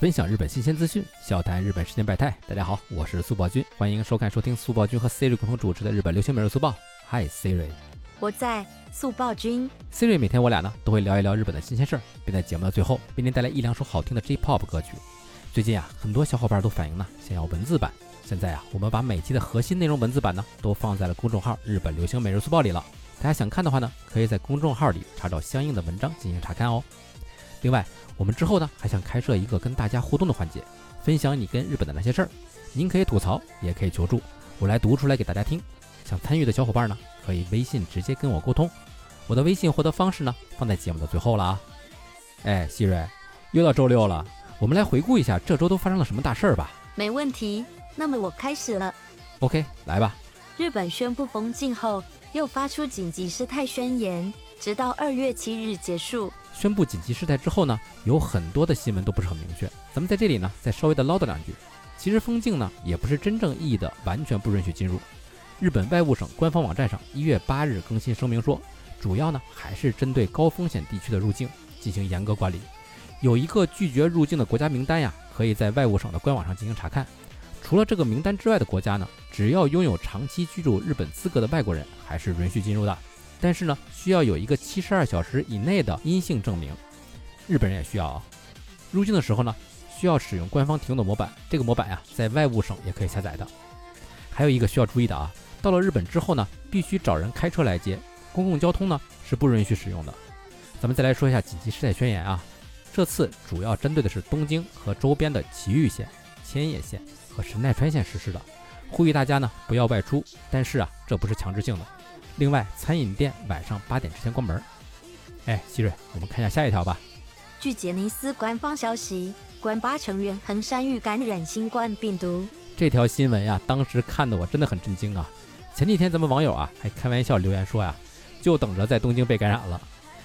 分享日本新鲜资讯，笑谈日本事件百态。大家好，我是速报君，欢迎收看收听速报君和 Siri 共同主持的日本流行每日速报。Hi Siri，我在速报君。Siri 每天我俩呢都会聊一聊日本的新鲜事儿，并在节目的最后为您带来一两首好听的 J-pop 歌曲。最近啊，很多小伙伴都反映呢想要文字版，现在啊，我们把每期的核心内容文字版呢都放在了公众号“日本流行每日速报”里了。大家想看的话呢，可以在公众号里查找相应的文章进行查看哦。另外，我们之后呢还想开设一个跟大家互动的环节，分享你跟日本的那些事儿。您可以吐槽，也可以求助，我来读出来给大家听。想参与的小伙伴呢，可以微信直接跟我沟通。我的微信获得方式呢，放在节目的最后了啊。哎，希瑞，又到周六了，我们来回顾一下这周都发生了什么大事儿吧。没问题，那么我开始了。OK，来吧。日本宣布封禁后，又发出紧急事态宣言，直到二月七日结束。宣布紧急事态之后呢，有很多的新闻都不是很明确。咱们在这里呢，再稍微的唠叨两句。其实封禁呢，也不是真正意义的完全不允许进入。日本外务省官方网站上一月八日更新声明说，主要呢还是针对高风险地区的入境进行严格管理。有一个拒绝入境的国家名单呀，可以在外务省的官网上进行查看。除了这个名单之外的国家呢，只要拥有长期居住日本资格的外国人，还是允许进入的。但是呢，需要有一个七十二小时以内的阴性证明。日本人也需要啊。入境的时候呢，需要使用官方提供的模板，这个模板呀，在外务省也可以下载的。还有一个需要注意的啊，到了日本之后呢，必须找人开车来接，公共交通呢是不允许使用的。咱们再来说一下紧急事态宣言啊，这次主要针对的是东京和周边的埼玉县、千叶县和神奈川县实施的，呼吁大家呢不要外出，但是啊，这不是强制性的。另外，餐饮店晚上八点之前关门。哎，希瑞，我们看一下下一条吧。据杰尼斯官方消息，关八成员横山裕感染新冠病毒。这条新闻呀，当时看的我真的很震惊啊！前几天咱们网友啊还开玩笑留言说呀，就等着在东京被感染了。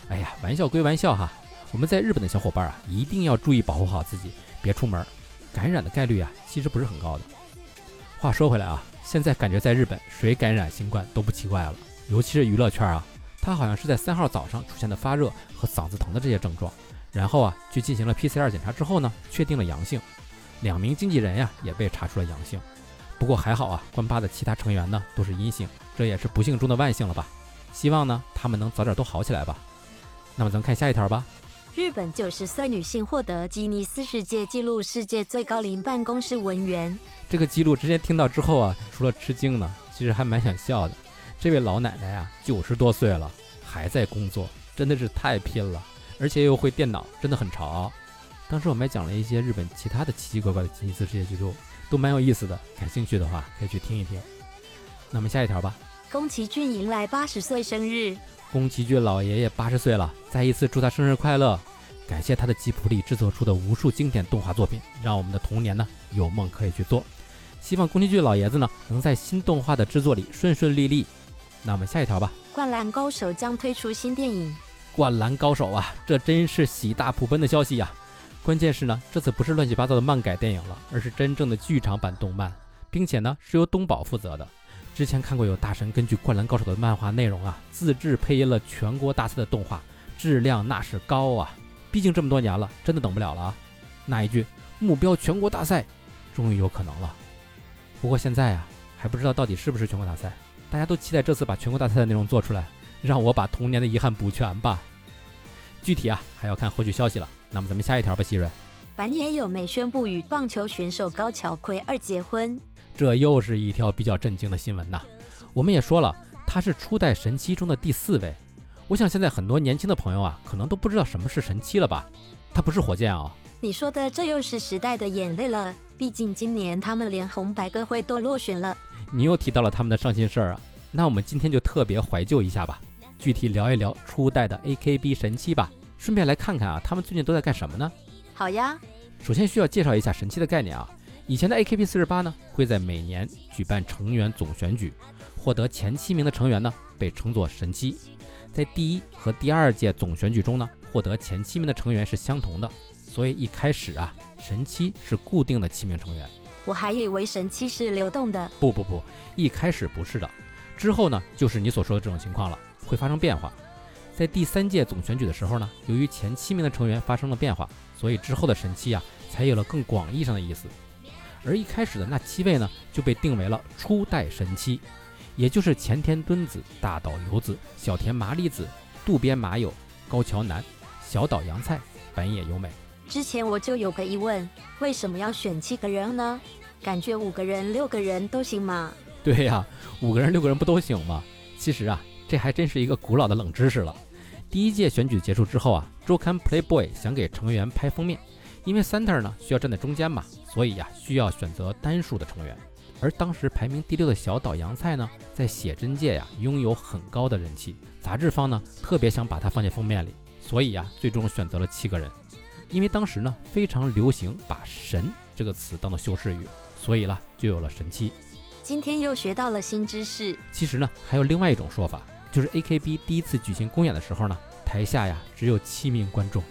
哎呀，玩笑归玩笑哈，我们在日本的小伙伴啊，一定要注意保护好自己，别出门，感染的概率啊其实不是很高的。话说回来啊，现在感觉在日本谁感染新冠都不奇怪了，尤其是娱乐圈啊，他好像是在三号早上出现的发热和嗓子疼的这些症状，然后啊去进行了 PCR 检查之后呢，确定了阳性。两名经纪人呀也被查出了阳性，不过还好啊，关八的其他成员呢都是阴性，这也是不幸中的万幸了吧？希望呢他们能早点都好起来吧。那么咱们看下一条吧。日本九十岁女性获得吉尼斯世界纪录世界最高龄办公室文员。这个记录之前听到之后啊，除了吃惊呢，其实还蛮想笑的。这位老奶奶呀，九十多岁了还在工作，真的是太拼了，而且又会电脑，真的很潮。当时我们还讲了一些日本其他的奇奇怪怪的吉尼斯世界纪录，都蛮有意思的。感兴趣的话可以去听一听。那么下一条吧。宫崎骏迎来八十岁生日。宫崎骏老爷爷八十岁了，再一次祝他生日快乐！感谢他的吉卜力制作出的无数经典动画作品，让我们的童年呢有梦可以去做。希望宫崎骏老爷子呢能在新动画的制作里顺顺利利。那我们下一条吧。灌篮高手将推出新电影。灌篮高手啊，这真是喜大普奔的消息呀！关键是呢，这次不是乱七八糟的漫改电影了，而是真正的剧场版动漫，并且呢是由东宝负责的。之前看过有大神根据《灌篮高手》的漫画内容啊，自制配音了全国大赛的动画，质量那是高啊！毕竟这么多年了，真的等不了了啊！那一句目标全国大赛，终于有可能了。不过现在啊，还不知道到底是不是全国大赛，大家都期待这次把全国大赛的内容做出来，让我把童年的遗憾补全吧。具体啊，还要看后续消息了。那么咱们下一条吧，希瑞。板野友美宣布与棒球选手高桥奎二结婚。这又是一条比较震惊的新闻呐！我们也说了，他是初代神七中的第四位。我想现在很多年轻的朋友啊，可能都不知道什么是神七了吧？他不是火箭哦！你说的这又是时代的眼泪了。毕竟今年他们连红白歌会都落选了。你又提到了他们的伤心事儿啊！那我们今天就特别怀旧一下吧，具体聊一聊初代的 AKB 神七吧。顺便来看看啊，他们最近都在干什么呢？好呀。首先需要介绍一下神七的概念啊。以前的 AKB 四十八呢，会在每年举办成员总选举，获得前七名的成员呢，被称作神七。在第一和第二届总选举中呢，获得前七名的成员是相同的，所以一开始啊，神七是固定的七名成员。我还以为神七是流动的。不不不，一开始不是的，之后呢，就是你所说的这种情况了，会发生变化。在第三届总选举的时候呢，由于前七名的成员发生了变化，所以之后的神七啊才有了更广义上的意思。而一开始的那七位呢，就被定为了初代神七，也就是前田敦子、大岛由子、小田麻里子、渡边麻友、高桥南、小岛洋菜、本野由美。之前我就有个疑问，为什么要选七个人呢？感觉五个人、六个人都行吗。对呀，五个人、六个人不都行吗？其实啊，这还真是一个古老的冷知识了。第一届选举结束之后啊，周刊 Playboy 想给成员拍封面，因为 center 呢需要站在中间嘛，所以呀需要选择单数的成员。而当时排名第六的小岛洋菜呢，在写真界呀拥有很高的人气，杂志方呢特别想把它放进封面里，所以呀最终选择了七个人。因为当时呢非常流行把“神”这个词当做修饰语，所以呢就有了神七。今天又学到了新知识。其实呢还有另外一种说法，就是 AKB 第一次举行公演的时候呢，台下呀只有七名观众，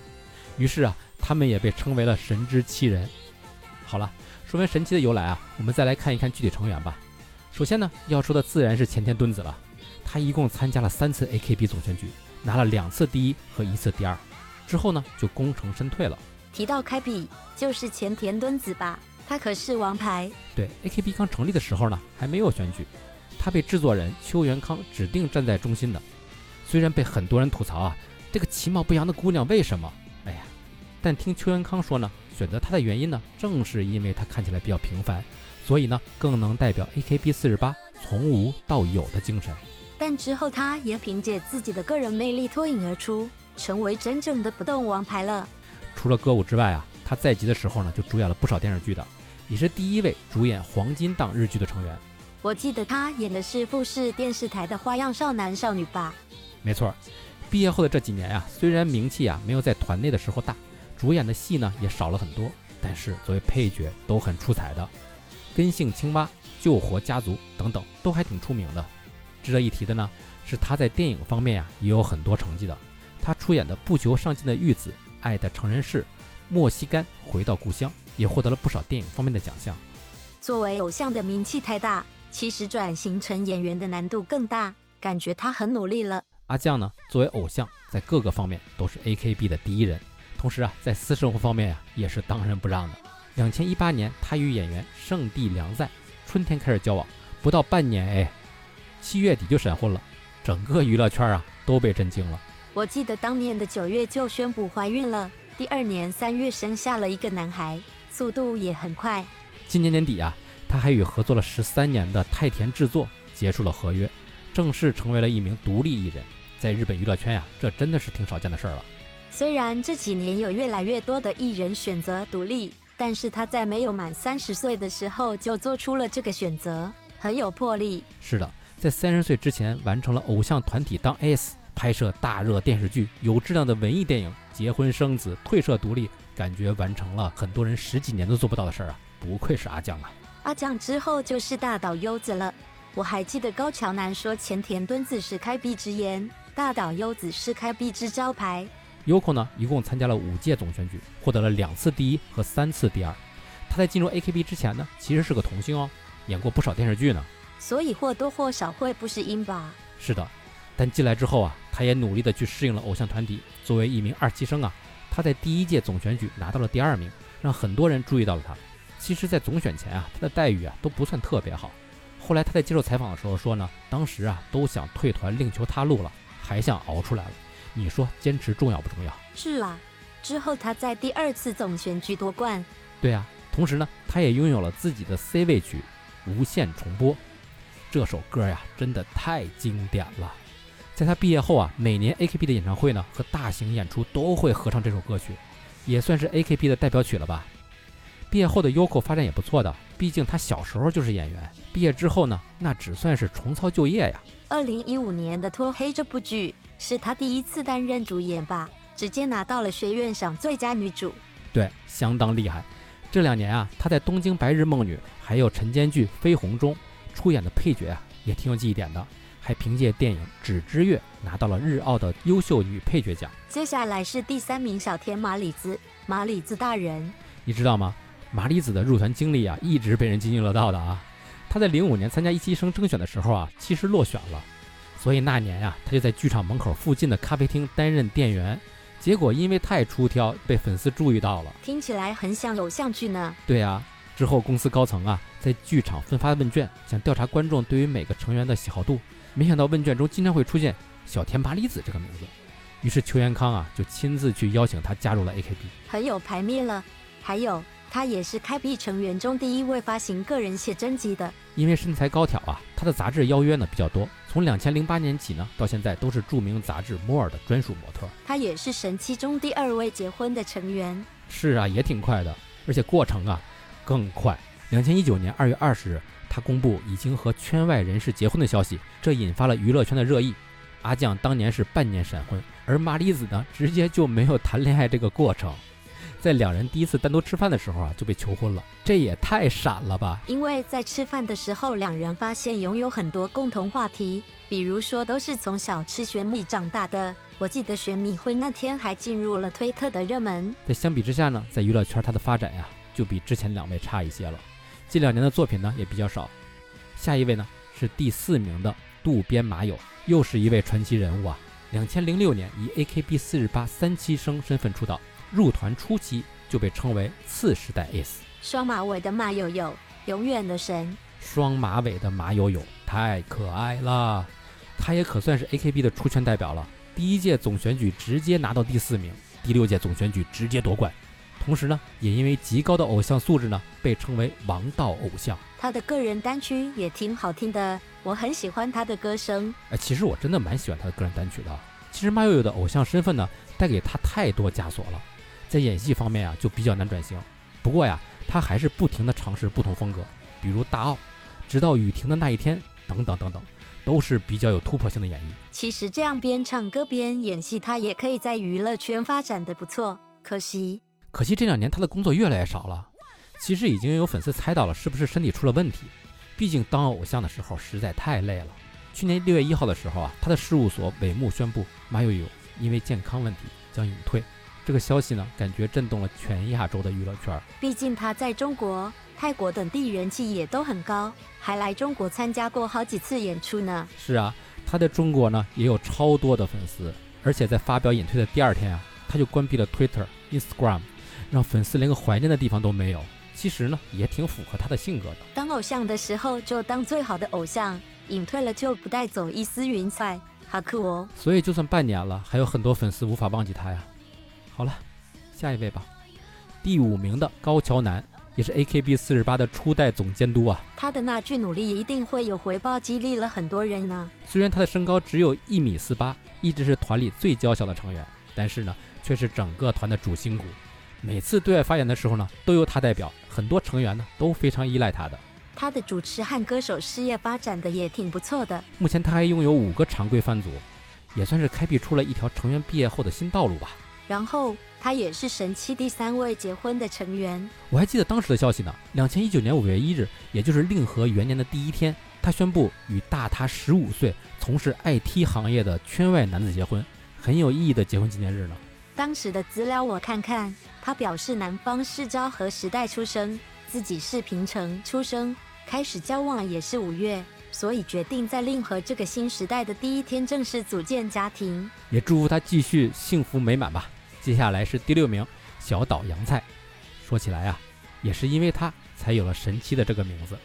于是啊他们也被称为了神之七人。好了，说完神七的由来啊，我们再来看一看具体成员吧。首先呢要说的自然是前田敦子了，他一共参加了三次 AKB 总选举，拿了两次第一和一次第二。之后呢，就功成身退了。提到开比，就是前田敦子吧？他可是王牌。对，AKB 刚成立的时候呢，还没有选举，他被制作人邱元康指定站在中心的。虽然被很多人吐槽啊，这个其貌不扬的姑娘为什么？哎呀，但听邱元康说呢，选择她的原因呢，正是因为她看起来比较平凡，所以呢，更能代表 AKB 四十八从无到有的精神。但之后，她也凭借自己的个人魅力脱颖而出。成为真正的不动王牌了。除了歌舞之外啊，他在籍的时候呢，就主演了不少电视剧的，也是第一位主演黄金档日剧的成员。我记得他演的是富士电视台的花样少男少女吧？没错。毕业后的这几年啊，虽然名气啊没有在团内的时候大，主演的戏呢也少了很多，但是作为配角都很出彩的，《根性青蛙》《救活家族》等等都还挺出名的。值得一提的呢，是他在电影方面呀也有很多成绩的。他出演的《不求上进的玉子》《爱的成人式》《莫西干回到故乡》也获得了不少电影方面的奖项。作为偶像的名气太大，其实转型成演员的难度更大。感觉他很努力了。阿酱呢，作为偶像，在各个方面都是 AKB 的第一人，同时啊，在私生活方面呀，也是当仁不让的。两千一八年，他与演员圣地良在春天开始交往，不到半年，哎，七月底就闪婚了，整个娱乐圈啊都被震惊了。我记得当年的九月就宣布怀孕了，第二年三月生下了一个男孩，速度也很快。今年年底啊，他还与合作了十三年的太田制作结束了合约，正式成为了一名独立艺人。在日本娱乐圈呀，这真的是挺少见的事儿了。虽然这几年有越来越多的艺人选择独立，但是他在没有满三十岁的时候就做出了这个选择，很有魄力。是的，在三十岁之前完成了偶像团体当 S。拍摄大热电视剧、有质量的文艺电影、结婚生子、退社独立，感觉完成了很多人十几年都做不到的事儿啊！不愧是阿酱啊！阿酱之后就是大岛优子了。我还记得高桥南说前田敦子是开闭之言，大岛优子是开闭之招牌。Yoko 呢，一共参加了五届总选举，获得了两次第一和三次第二。他在进入 AKB 之前呢，其实是个童星哦，演过不少电视剧呢。所以或多或少会不是音吧？是的。但进来之后啊，他也努力的去适应了偶像团体。作为一名二期生啊，他在第一届总选举拿到了第二名，让很多人注意到了他。其实，在总选前啊，他的待遇啊都不算特别好。后来他在接受采访的时候说呢，当时啊都想退团另求他路了，还想熬出来了。你说坚持重要不重要？是啊。之后他在第二次总选举夺冠。对啊。同时呢，他也拥有了自己的 C 位曲《无限重播》。这首歌呀，真的太经典了。在他毕业后啊，每年 AKB 的演唱会呢和大型演出都会合唱这首歌曲，也算是 AKB 的代表曲了吧。毕业后的 Yoko 发展也不错的，毕竟他小时候就是演员，毕业之后呢，那只算是重操旧业呀。二零一五年的《脱黑》这部剧是他第一次担任主演吧，直接拿到了学院赏最佳女主，对，相当厉害。这两年啊，他在《东京白日梦女》还有晨间剧《绯红》中出演的配角啊，也挺有记忆点的。还凭借电影《纸之月》拿到了日奥的优秀女配角奖。接下来是第三名小田麻里子，麻里子大人，你知道吗？麻里子的入团经历啊，一直被人津津乐道的啊。他在零五年参加一期生征选的时候啊，其实落选了，所以那年呀，他就在剧场门口附近的咖啡厅担任店员，结果因为太出挑，被粉丝注意到了。听起来很像偶像剧呢。对啊，之后公司高层啊，在剧场分发问卷，想调查观众对于每个成员的喜好度。没想到问卷中经常会出现小田麻里子这个名字，于是邱元康啊就亲自去邀请他加入了 AKB，很有排面了。还有，他也是开 B 成员中第一位发行个人写真集的。因为身材高挑啊，他的杂志邀约呢比较多。从两千零八年起呢，到现在都是著名杂志《摩尔》的专属模特。他也是神七中第二位结婚的成员。是啊，也挺快的，而且过程啊更快。两千一九年二月二十日。他公布已经和圈外人士结婚的消息，这引发了娱乐圈的热议。阿酱当年是半年闪婚，而麻里子呢，直接就没有谈恋爱这个过程，在两人第一次单独吃饭的时候啊，就被求婚了，这也太闪了吧！因为在吃饭的时候，两人发现拥有很多共同话题，比如说都是从小吃玄米长大的。我记得玄米会那天还进入了推特的热门。在相比之下呢，在娱乐圈他的发展呀，就比之前两位差一些了。近两年的作品呢也比较少。下一位呢是第四名的渡边麻友，又是一位传奇人物啊。两千零六年以 AKB 四十八三期生身份出道，入团初期就被称为次时代 ace。双马尾的马友友，永远的神。双马尾的马友友太可爱了，他也可算是 AKB 的出圈代表了。第一届总选举直接拿到第四名，第六届总选举直接夺冠。同时呢，也因为极高的偶像素质呢，被称为王道偶像。他的个人单曲也挺好听的，我很喜欢他的歌声。哎，其实我真的蛮喜欢他的个人单曲的。其实马友友的偶像身份呢，带给他太多枷锁了，在演戏方面啊，就比较难转型。不过呀，他还是不停的尝试不同风格，比如大奥，直到雨停的那一天，等等等等，都是比较有突破性的演绎。其实这样边唱歌边演戏，他也可以在娱乐圈发展的不错。可惜。可惜这两年他的工作越来越少了，其实已经有粉丝猜到了是不是身体出了问题，毕竟当偶像的时候实在太累了。去年六月一号的时候啊，他的事务所尾木宣布马友友因为健康问题将隐退，这个消息呢，感觉震动了全亚洲的娱乐圈。毕竟他在中国、泰国等地人气也都很高，还来中国参加过好几次演出呢。是啊，他在中国呢也有超多的粉丝，而且在发表隐退的第二天啊，他就关闭了 Twitter、Instagram。让粉丝连个怀念的地方都没有，其实呢也挺符合他的性格的。当偶像的时候就当最好的偶像，隐退了就不带走一丝云彩，好酷哦！所以就算半年了，还有很多粉丝无法忘记他呀。好了，下一位吧，第五名的高桥南，也是 AKB 四十八的初代总监督啊。他的那句努力一定会有回报，激励了很多人呢。虽然他的身高只有一米四八，一直是团里最娇小的成员，但是呢，却是整个团的主心骨。每次对外发言的时候呢，都由他代表，很多成员呢都非常依赖他的。他的主持和歌手事业发展的也挺不错的。目前他还拥有五个常规番组，也算是开辟出了一条成员毕业后的新道路吧。然后他也是神七第三位结婚的成员。我还记得当时的消息呢，两千一九年五月一日，也就是令和元年的第一天，他宣布与大他十五岁、从事 IT 行业的圈外男子结婚，很有意义的结婚纪念日呢。当时的资料我看看，他表示男方是昭和时代出生，自己是平成出生，开始交往也是五月，所以决定在令和这个新时代的第一天正式组建家庭。也祝福他继续幸福美满吧。接下来是第六名小岛洋菜，说起来啊，也是因为他才有了神七的这个名字。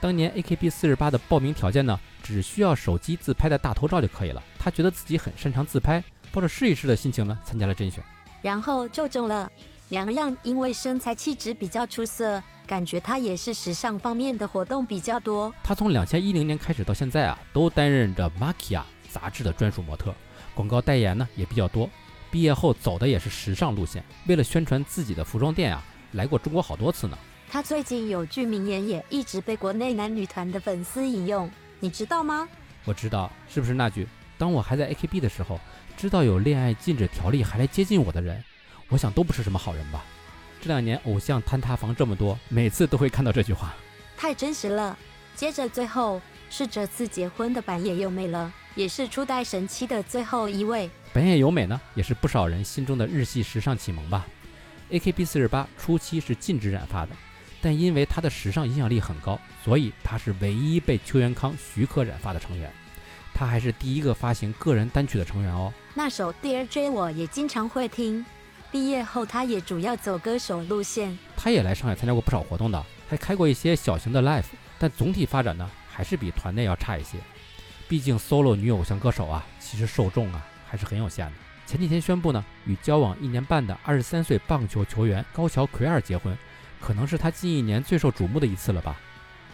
当年 AKB 四十八的报名条件呢，只需要手机自拍的大头照就可以了。他觉得自己很擅长自拍。抱着试一试的心情呢，参加了甄选，然后就中了。梁亮因为身材气质比较出色，感觉他也是时尚方面的活动比较多。他从两千一零年开始到现在啊，都担任着《Makia》杂志的专属模特，广告代言呢也比较多。毕业后走的也是时尚路线，为了宣传自己的服装店啊，来过中国好多次呢。他最近有句名言也一直被国内男女团的粉丝引用，你知道吗？我知道，是不是那句“当我还在 AKB 的时候”。知道有恋爱禁止条例还来接近我的人，我想都不是什么好人吧。这两年偶像坍塌房这么多，每次都会看到这句话，太真实了。接着最后是这次结婚的板野优美了，也是初代神七的最后一位。板野优美呢，也是不少人心中的日系时尚启蒙吧。AKB 四十八初期是禁止染发的，但因为她的时尚影响力很高，所以她是唯一被邱元康许可染发的成员。他还是第一个发行个人单曲的成员哦。那首《Dear J》我也经常会听。毕业后，他也主要走歌手路线。他也来上海参加过不少活动的，还开过一些小型的 live。但总体发展呢，还是比团内要差一些。毕竟 solo 女偶像歌手啊，其实受众啊还是很有限的。前几天宣布呢，与交往一年半的二十三岁棒球球员高桥奎二结婚，可能是他近一年最受瞩目的一次了吧。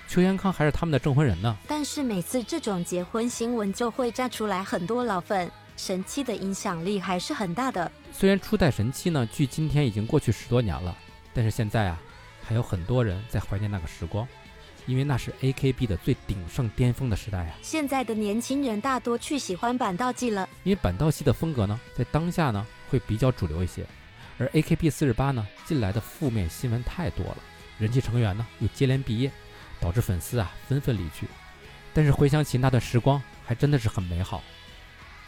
邱延康还是他们的证婚人呢。但是每次这种结婚新闻就会炸出来很多老粉。神七的影响力还是很大的。虽然初代神七呢，距今天已经过去十多年了，但是现在啊，还有很多人在怀念那个时光，因为那是 AKB 的最鼎盛巅峰的时代啊。现在的年轻人大多去喜欢板道系了，因为板道系的风格呢，在当下呢会比较主流一些，而 AKB 四十八呢，近来的负面新闻太多了，人气成员呢又接连毕业，导致粉丝啊纷纷离去。但是回想起那段时光，还真的是很美好。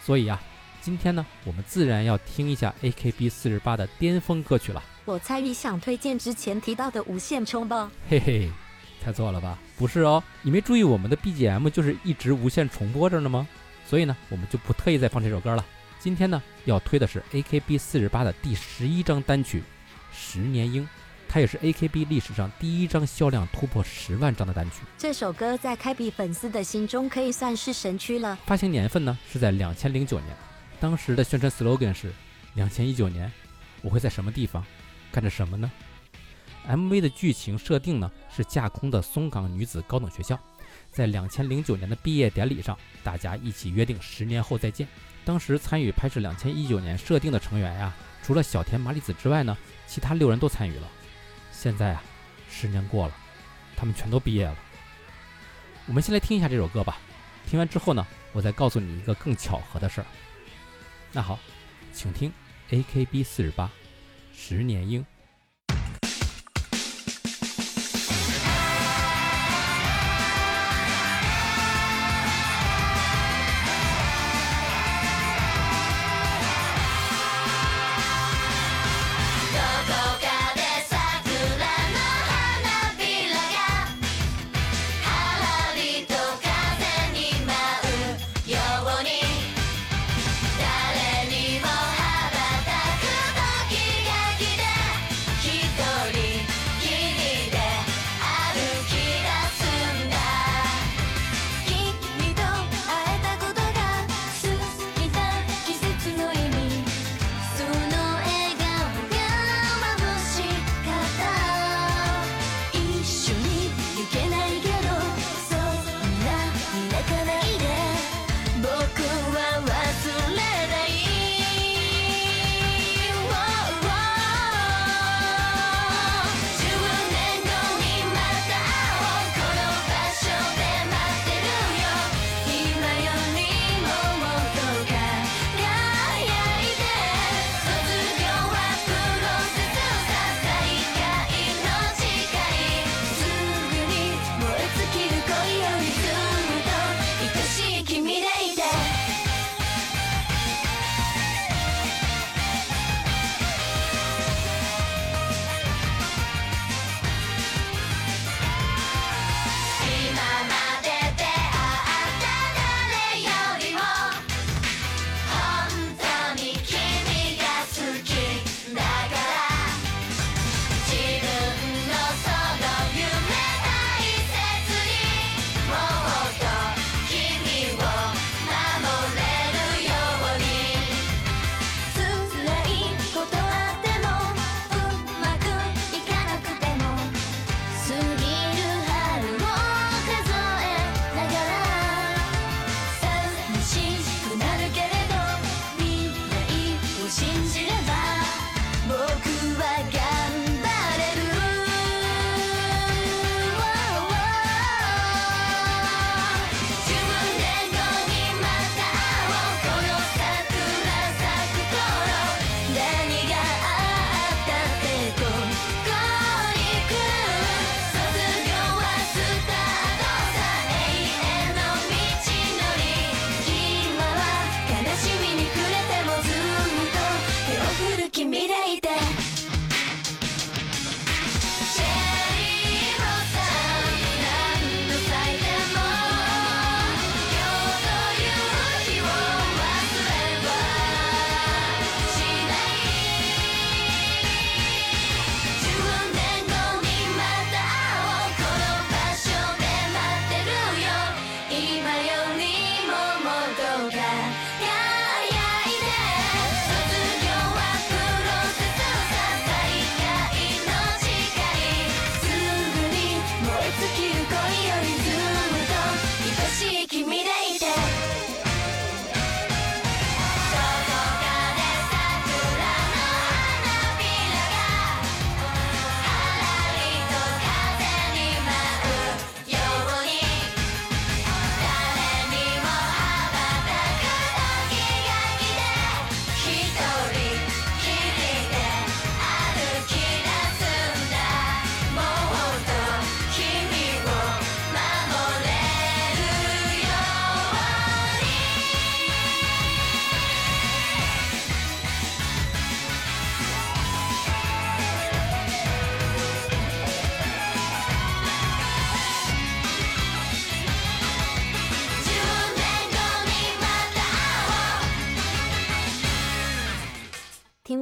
所以啊，今天呢，我们自然要听一下 AKB 四十八的巅峰歌曲了。我猜你想推荐之前提到的《无限冲吧？嘿嘿，猜错了吧？不是哦，你没注意我们的 BGM 就是一直无限重播着呢吗？所以呢，我们就不特意再放这首歌了。今天呢，要推的是 AKB 四十八的第十一张单曲《十年鹰》。它也是 AKB 历史上第一张销量突破十万张的单曲。这首歌在开比粉丝的心中可以算是神曲了。发行年份呢是在两千零九年，当时的宣传 slogan 是“两千一九年，我会在什么地方干着什么呢？” MV 的剧情设定呢是架空的松冈女子高等学校，在两千零九年的毕业典礼上，大家一起约定十年后再见。当时参与拍摄两千一九年设定的成员呀，除了小田麻里子之外呢，其他六人都参与了。现在啊，十年过了，他们全都毕业了。我们先来听一下这首歌吧。听完之后呢，我再告诉你一个更巧合的事儿。那好，请听 AKB 四十八《十年鹰》。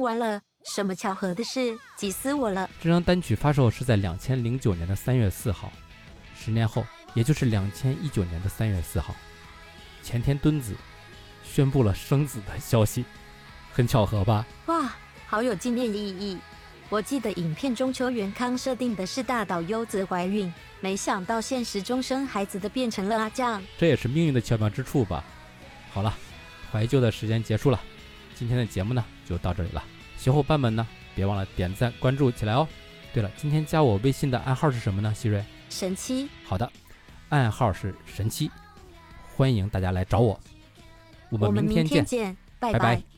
完了，什么巧合的事，急死我了。这张单曲发售是在两千零九年的三月四号，十年后，也就是两千一九年的三月四号，前田敦子宣布了生子的消息，很巧合吧？哇，好有纪念意义。我记得影片中秋元康设定的是大岛优子怀孕，没想到现实中生孩子的变成了阿酱，这也是命运的巧妙之处吧。好了，怀旧的时间结束了，今天的节目呢就到这里了。小伙伴们呢，别忘了点赞关注起来哦。对了，今天加我微信的暗号是什么呢？希瑞，神七。好的，暗号是神七，欢迎大家来找我。我们明天见，拜拜。